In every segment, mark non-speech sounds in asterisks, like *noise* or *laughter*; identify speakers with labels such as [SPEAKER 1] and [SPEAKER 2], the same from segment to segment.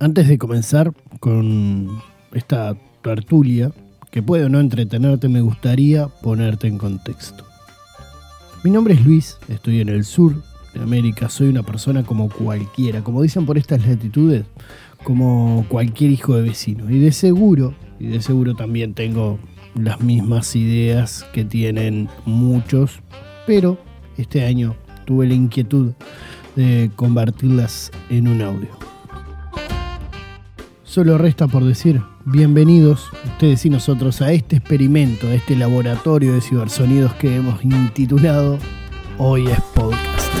[SPEAKER 1] Antes de comenzar con esta tertulia, que puede o no entretenerte, me gustaría ponerte en contexto. Mi nombre es Luis, estoy en el sur de América, soy una persona como cualquiera, como dicen por estas latitudes, como cualquier hijo de vecino. Y de seguro, y de seguro también tengo las mismas ideas que tienen muchos, pero este año tuve la inquietud de convertirlas en un audio. Solo resta por decir, bienvenidos ustedes y nosotros a este experimento, a este laboratorio de cibersonidos que hemos intitulado Hoy es Podcast.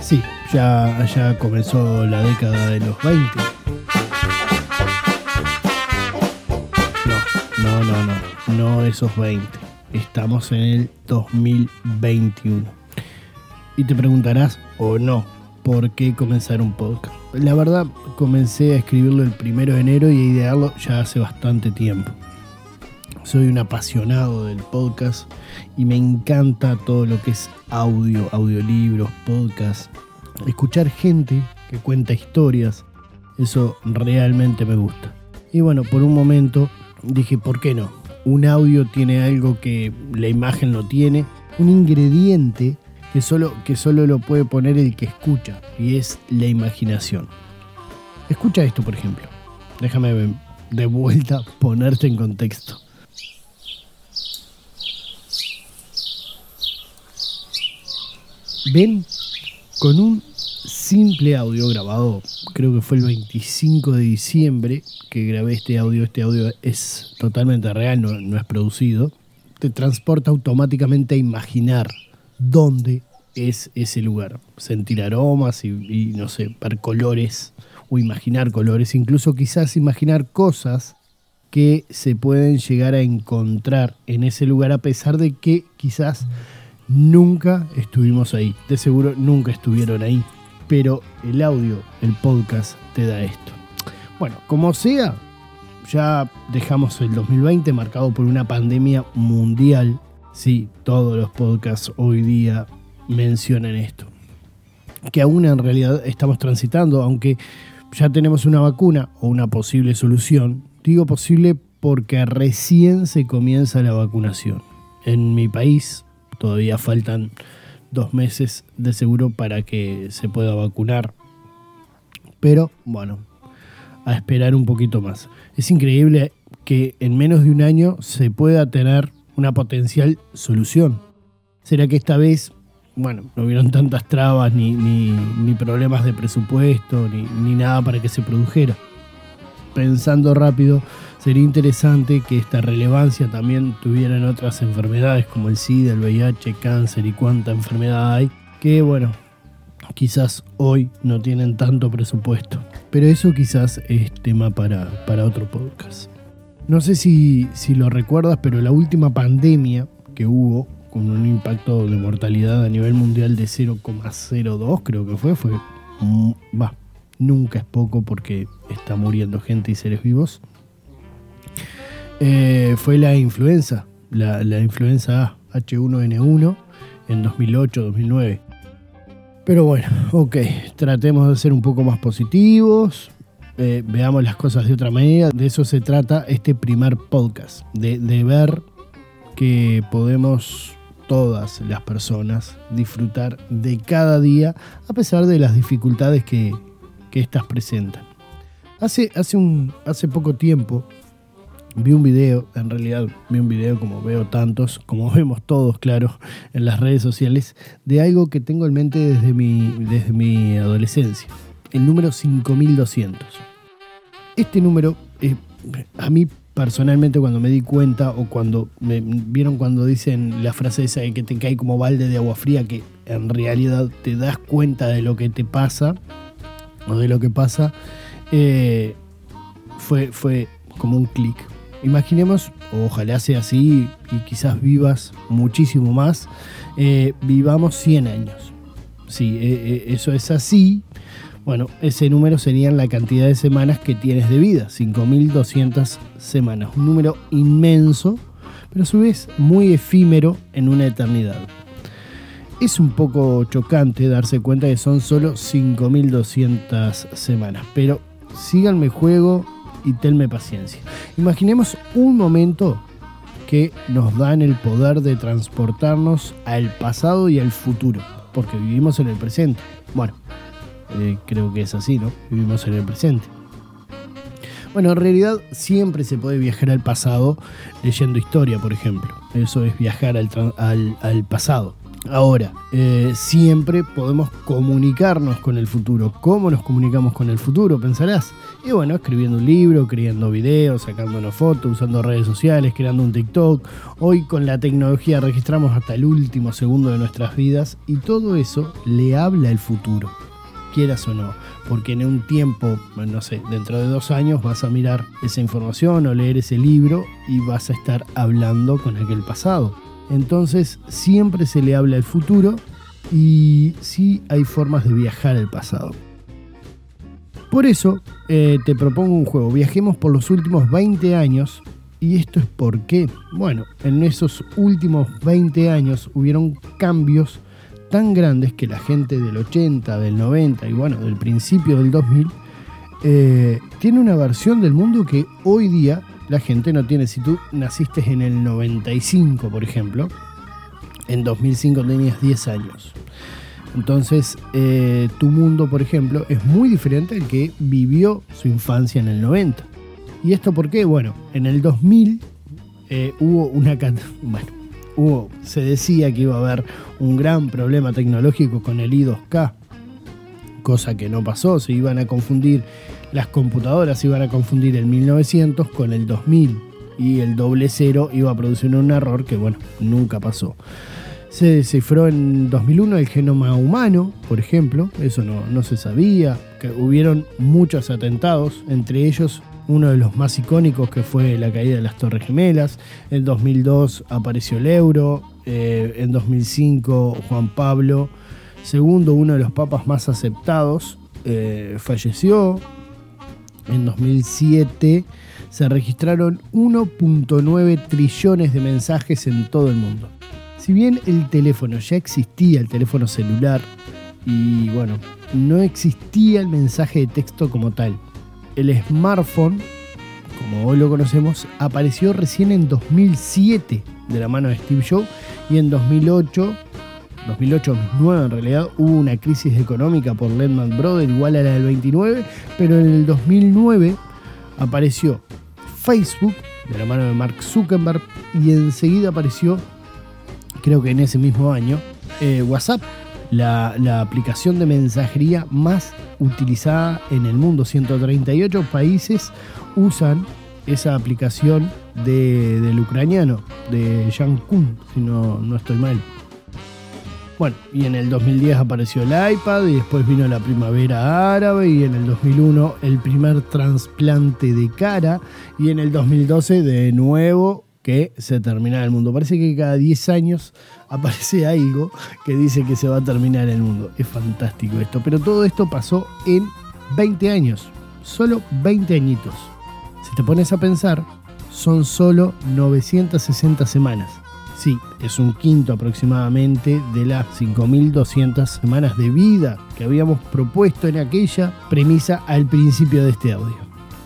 [SPEAKER 1] Sí, ya, ya comenzó la década de los 20. No, no, no, no, esos 20 estamos en el 2021. Y te preguntarás, o no, ¿por qué comenzar un podcast? La verdad, comencé a escribirlo el primero de enero y a idearlo ya hace bastante tiempo. Soy un apasionado del podcast y me encanta todo lo que es audio, audiolibros, podcast. Escuchar gente que cuenta historias, eso realmente me gusta. Y bueno, por un momento dije, ¿por qué no? un audio tiene algo que la imagen no tiene, un ingrediente que solo, que solo lo puede poner el que escucha, y es la imaginación. Escucha esto, por ejemplo. Déjame de vuelta ponerte en contexto. Ven con un simple audio grabado, creo que fue el 25 de diciembre que grabé este audio, este audio es totalmente real, no, es producido, te transporta automáticamente a imaginar dónde es ese lugar, sentir aromas y, y no sé, ver colores o imaginar colores, incluso quizás imaginar cosas que se pueden llegar a encontrar en ese lugar a pesar de que quizás nunca estuvimos ahí, de seguro nunca estuvieron ahí pero el audio, el podcast, te da esto. Bueno, como sea, ya dejamos el 2020 marcado por una pandemia mundial. Sí, todos los podcasts hoy día mencionan esto. Que aún en realidad estamos transitando, aunque ya tenemos una vacuna o una posible solución. Digo posible porque recién se comienza la vacunación. En mi país todavía faltan dos meses de seguro para que se pueda vacunar. Pero bueno, a esperar un poquito más. Es increíble que en menos de un año se pueda tener una potencial solución. ¿Será que esta vez, bueno, no hubieron tantas trabas ni, ni, problemas de presupuesto ni, ni nada para que se produjera? Pensando rápido, Sería interesante que esta relevancia también tuvieran otras enfermedades como el SIDA, el VIH, cáncer y cuánta enfermedad hay, que bueno, quizás hoy no tienen tanto presupuesto. Pero eso quizás es tema para, para otro podcast. No sé si, si lo recuerdas, pero la última pandemia que hubo, con un impacto de mortalidad a nivel mundial de 0,02 creo que fue, fue, va, nunca es poco porque está muriendo gente y seres vivos. Eh, fue la influenza, la, influenza H1N1 en 2008-2009. Pero bueno, ok, tratemos de ser un poco más positivos, eh, veamos las cosas de otra manera. De eso se trata este primer podcast, de, ver que podemos todas las personas disfrutar de cada día a pesar de las dificultades que, que éstas presentan. Hace, hace, un, hace poco tiempo vi un video, en realidad vi un video como veo tantos, como *laughs* vemos todos, claro, en las redes sociales, de algo que tengo en mente desde mi, desde mi adolescencia, el número 5200. Este número, eh, a mí personalmente cuando me di cuenta o cuando me vieron cuando dicen la frase esa de que te cae como balde de agua fría, que en realidad te das cuenta de lo que te pasa o de lo que pasa, eh, fue, fue como un clic, Imaginemos, ojalá sea así y quizás vivas muchísimo más, eh, vivamos 100 años. Si eh, eso es así, bueno, ese número serían la cantidad de semanas que tienes de vida, 5.200 semanas. Un número inmenso, pero a su vez muy efímero en una eternidad. Es un poco chocante darse cuenta que son solo 5.200 semanas, pero síganme juego y tenme paciencia. Imaginemos un momento que nos dan el poder de transportarnos al pasado y al futuro, porque vivimos en el presente. Bueno, eh, creo que es así, ¿no? Vivimos en el presente. Bueno, en realidad siempre se puede viajar al pasado leyendo historia, por ejemplo. Eso es viajar al, pasado. Ahora, eh, siempre podemos comunicarnos con el futuro. ¿Cómo nos comunicamos con el futuro? Pensarás. Y bueno, escribiendo un libro, creando videos, sacando una foto, usando redes sociales, creando un TikTok. Hoy con la tecnología registramos hasta el último segundo de nuestras vidas y todo eso le habla al futuro quieras o no, porque en un tiempo, no sé, dentro de dos años vas a mirar esa información o leer ese libro y vas a estar hablando con aquel pasado. Entonces siempre se le habla al futuro y sí hay formas de viajar al pasado. Por eso eh, te propongo un juego. Viajemos por los últimos 20 años. ¿Y esto es por qué? Bueno, en esos últimos 20 años hubieron cambios tan grandes que la gente del 80, del 90 y bueno, del principio del 2000 eh, tiene una versión del mundo que hoy día la gente no tiene. Si tú naciste en el 95, por ejemplo, en 2005 tenías 10 años. Entonces, eh, tu mundo, por ejemplo, es muy diferente al que vivió su infancia en el 90. ¿Y esto por qué? Bueno, en el 2000 eh, hubo una... *laughs* Bueno, se decía que iba a haber un gran problema tecnológico con el I2K, cosa que no pasó, se iban a confundir las computadoras, se iban a confundir el 1900 con el 2000 y el doble cero iba a producir un error que bueno, nunca pasó. Se descifró en 2001 el genoma humano, por ejemplo, eso no, no se sabía, que hubieron muchos atentados, entre ellos uno de los más icónicos que fue la caída de las Torres Gemelas. En 2002 apareció el euro. Eh, en 2005 Juan Pablo II, uno de los papas más aceptados, eh, falleció. En 2007 se registraron 1.9 trillones de mensajes en todo el mundo. Si bien el teléfono ya existía, el teléfono celular, y bueno, no existía el mensaje de texto como tal el smartphone, como hoy lo conocemos, apareció recién en 2007 de la mano de Steve Jobs y en 2008, 2008-2009 en realidad, hubo una crisis económica por Lehman Brothers igual a la del 29, pero en el 2009 apareció Facebook de la mano de Mark Zuckerberg y enseguida apareció, creo que en ese mismo año, eh, WhatsApp la, aplicación de mensajería más utilizada en el mundo. 138 países usan esa aplicación del ucraniano, de Jan Kun, si no, no estoy mal. Bueno, y en el 2010 apareció el iPad y después vino la primavera árabe y en el 2001 el primer trasplante de cara y en el 2012 de nuevo que se termina el mundo. Parece que cada 10 años *laughs* aparece algo que dice que se va a terminar el mundo. Es fantástico esto. Pero todo esto pasó en 20 años. Solo 20 añitos. Si te pones a pensar, son solo 960 semanas. Sí, es un quinto aproximadamente de las 5.200 semanas de vida que habíamos propuesto en aquella premisa al principio de este audio.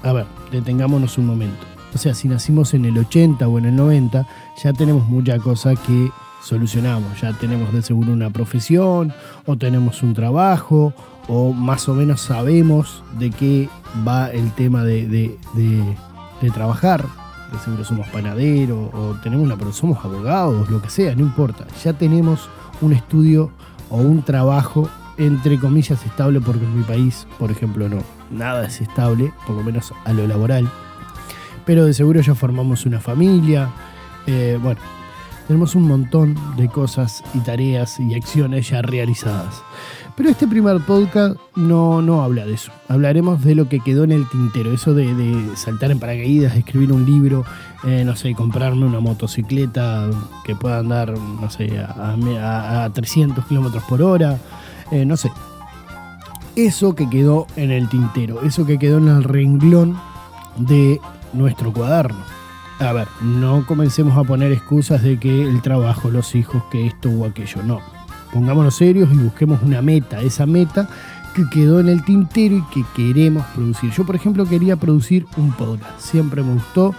[SPEAKER 1] A ver, detengámonos un momento. O sea, si nacimos en el 80 o en el 90, ya tenemos mucha cosa que solucionamos. Ya tenemos de seguro una profesión o tenemos un trabajo o más o menos sabemos de qué va el tema de, trabajar. De seguro somos panaderos o tenemos una pero somos abogados, lo que sea, no importa. Ya tenemos un estudio o un trabajo entre comillas estable porque en mi país, por ejemplo, no. Nada es estable, por lo menos a lo laboral pero de seguro ya formamos una familia. Eh, bueno, tenemos un montón de cosas y tareas y acciones ya realizadas. Pero este primer podcast no, no habla de eso. Hablaremos de lo que quedó en el tintero. Eso de, saltar en paracaídas, escribir un libro, eh, no sé, comprarme una motocicleta que pueda andar, no sé, a, 300 kilómetros por hora. Eh, no sé. Eso que quedó en el tintero. Eso que quedó en el renglón de nuestro cuaderno. A ver, no comencemos a poner excusas de que el trabajo, los hijos, que esto o aquello, no. Pongámonos serios y busquemos una meta, esa meta que quedó en el tintero y que queremos producir. Yo, por ejemplo, quería producir un podcast. Siempre me gustó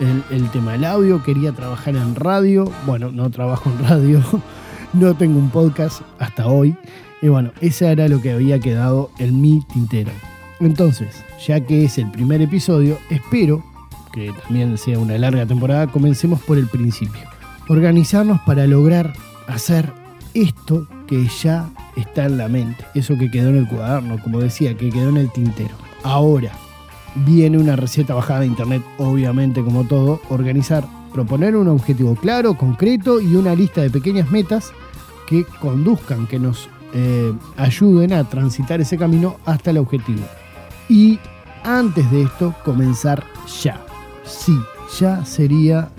[SPEAKER 1] el, el tema del audio, quería trabajar en radio. Bueno, no trabajo en radio, *laughs* no tengo un podcast hasta hoy. Y bueno, ese era lo que había quedado en mi tintero. Entonces, ya que es el primer episodio, espero que también sea una larga temporada, comencemos por el principio. Organizarnos para lograr hacer esto que ya está en la mente, eso que quedó en el cuaderno, como decía, que quedó en el tintero. Ahora viene una receta bajada de internet, obviamente como todo, organizar, proponer un objetivo claro, concreto y una lista de pequeñas metas que conduzcan, que nos eh, ayuden a transitar ese camino hasta el objetivo. Y antes de esto, comenzar ya sí, ya sería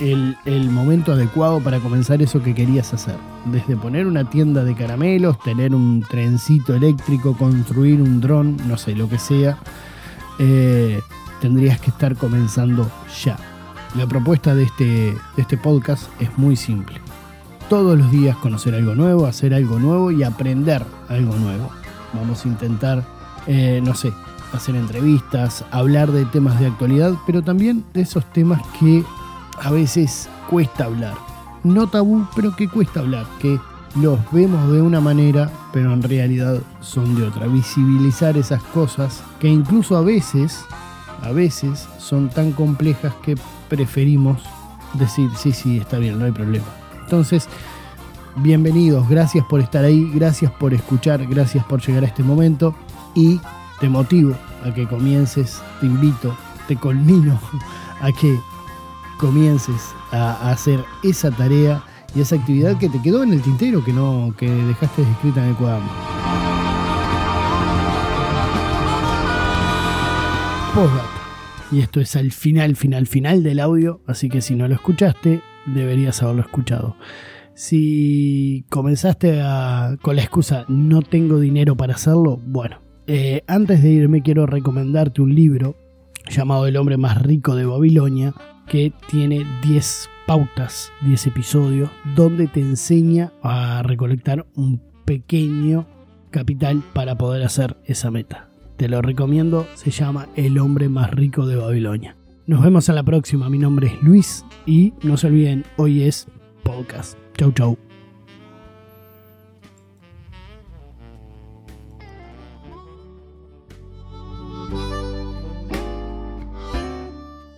[SPEAKER 1] el, momento adecuado para comenzar eso que querías hacer. Desde poner una tienda de caramelos, tener un trencito eléctrico, construir un dron, no sé, lo que sea, eh, tendrías que estar comenzando ya. La propuesta de este, este podcast es muy simple. Todos los días conocer algo nuevo, hacer algo nuevo y aprender algo nuevo. Vamos a intentar, eh, no sé, hacer entrevistas, hablar de temas de actualidad, pero también de esos temas que a veces cuesta hablar. No tabú, pero que cuesta hablar, que los vemos de una manera, pero en realidad son de otra. Visibilizar esas cosas que incluso a veces, a veces son tan complejas que preferimos decir, sí, sí, está bien, no hay problema. Entonces, bienvenidos, gracias por estar ahí, gracias por escuchar, gracias por llegar a este momento y te motivo a que comiences, te invito, te colmino *laughs* a que comiences a, hacer esa tarea y esa actividad que te quedó en el tintero, que no, que dejaste escrita en el cuaderno. Postdata. Y esto es al final, final, final del audio, así que si no lo escuchaste, deberías haberlo escuchado. Si comenzaste con la excusa no tengo dinero para hacerlo, bueno, eh, antes de irme quiero recomendarte un libro llamado El hombre más rico de Babilonia, que tiene 10 pautas, 10 episodios, donde te enseña a recolectar un pequeño capital para poder hacer esa meta. Te lo recomiendo, se llama El hombre más rico de Babilonia. Nos vemos a la próxima, mi nombre es Luis y no se olviden, hoy es podcast. Chau chau.